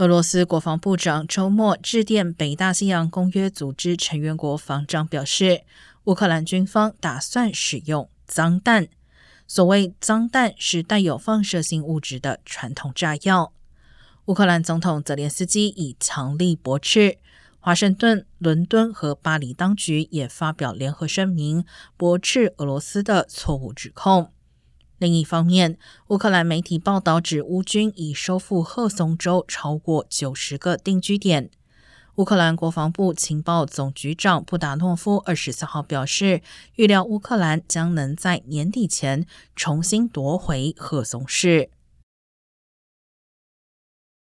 俄罗斯国防部长周末致电北大西洋公约组织成员国防长，表示乌克兰军方打算使用脏弹。所谓脏弹是带有放射性物质的传统炸药。乌克兰总统泽连斯基已强力驳斥。华盛顿、伦敦和巴黎当局也发表联合声明，驳斥俄罗斯的错误指控。另一方面，乌克兰媒体报道指，乌军已收复赫松州超过九十个定居点。乌克兰国防部情报总局长布达诺夫二十四号表示，预料乌克兰将能在年底前重新夺回赫松市。